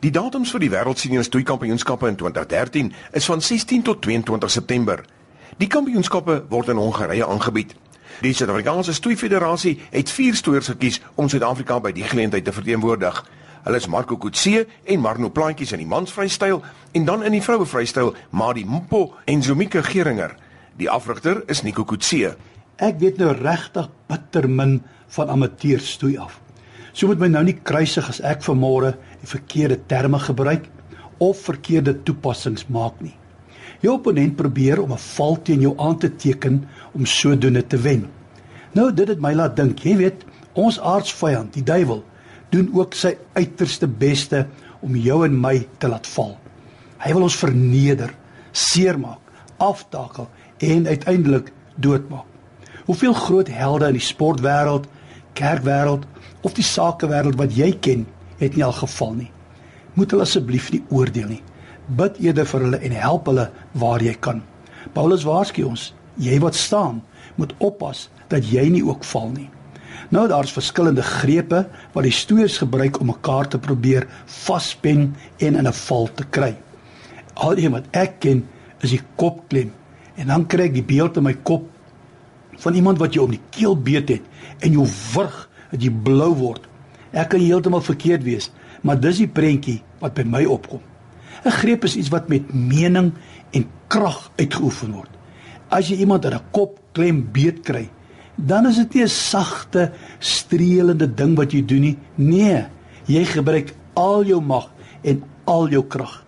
Die datums vir die Wêreldsenior Stoeikampioenskappe in 2013 is van 16 tot 22 September. Die kampioenskappe word in Hongarye aangebied. Die Suid-Afrikaanse Stoeifederasie het 4 stoeiers gekies om Suid-Afrika by die geleentheid te verteenwoordig. Hulle is Marco Kutse en Marno Plaatjies in die mansvrystyl en dan in die vrouevrystyl Madi Mpo en Zomika Geringer. Die afrigter is Nico Kutse. Ek weet nou regtig bitter min van amateur stoei af. So moet my nou nie kruisig as ek vanmôre die verkeerde terme gebruik of verkeerde toepassings maak nie. Jou opponent probeer om 'n val teen jou aan te teken om sodoende te wen. Nou dit het my laat dink, jy weet, ons aardsvyand, die duiwel, doen ook sy uiterste beste om jou en my te laat val. Hy wil ons verneder, seermaak, aftakel en uiteindelik doodmaak. Hoeveel groot helde in die sportwêreld, kerkwêreld of die sakewêreld wat jy ken, het nie al geval nie. Moet hulle asseblief nie oordeel nie. Bid eerder vir hulle en help hulle waar jy kan. Paulus waarsku ons, jy wat staan, moet oppas dat jy nie ook val nie. Nou daar's verskillende grepe wat die stoeiers gebruik om mekaar te probeer vaspen en in 'n val te kry. Al wat ek ken is die kopklem en dan kry ek die beeld in my kop van iemand wat jou om die keel beet het en jou wurg dat jy blou word. Ek kan heeltemal verkeerd wees, maar dis die prentjie wat by my opkom. 'n Greep is iets wat met mening en krag uitgeoefen word. As jy iemand in 'n kop klem beet kry, dan is dit nie 'n sagte, streelende ding wat jy doen nie. Nee, jy gebruik al jou mag en al jou krag.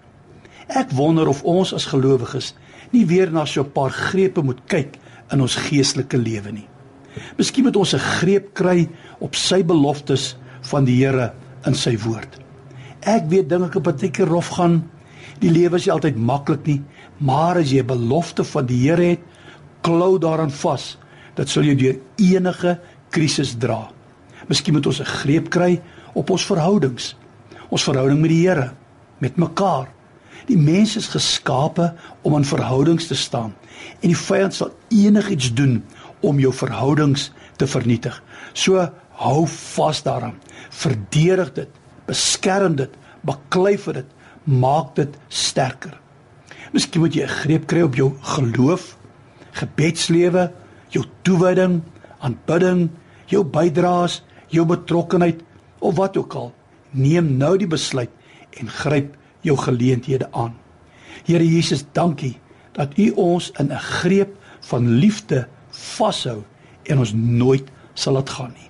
Ek wonder of ons as gelowiges nie weer na so 'n paar grepe moet kyk in ons geestelike lewe nie. Miskien moet ons 'n greep kry op sy beloftes van die Here in sy woord. Ek weet dinge kan partykeer rof gaan. Die lewe is nie altyd maklik nie, maar as jy 'n belofte van die Here het, klou daaraan vas. Dit sal jou deur enige krisis dra. Miskien moet ons 'n greep kry op ons verhoudings. Ons verhouding met die Here, met mekaar. Die mens is geskape om in verhoudings te staan en die vyand sal enigiets doen om jou verhoudings te vernietig. So hou vas daaraan. Verdedig dit, beskerm dit, baklei vir dit, maak dit sterker. Miskien moet jy 'n greep kry op jou geloof, gebedslewe, jou toewyding, aanbidding, jou bydraes, jou betrokkenheid of wat ook al. Neem nou die besluit en gryp jou geleenthede aan. Here Jesus, dankie dat U ons in 'n greep van liefde vashou en ons nooit sal laat gaan nie.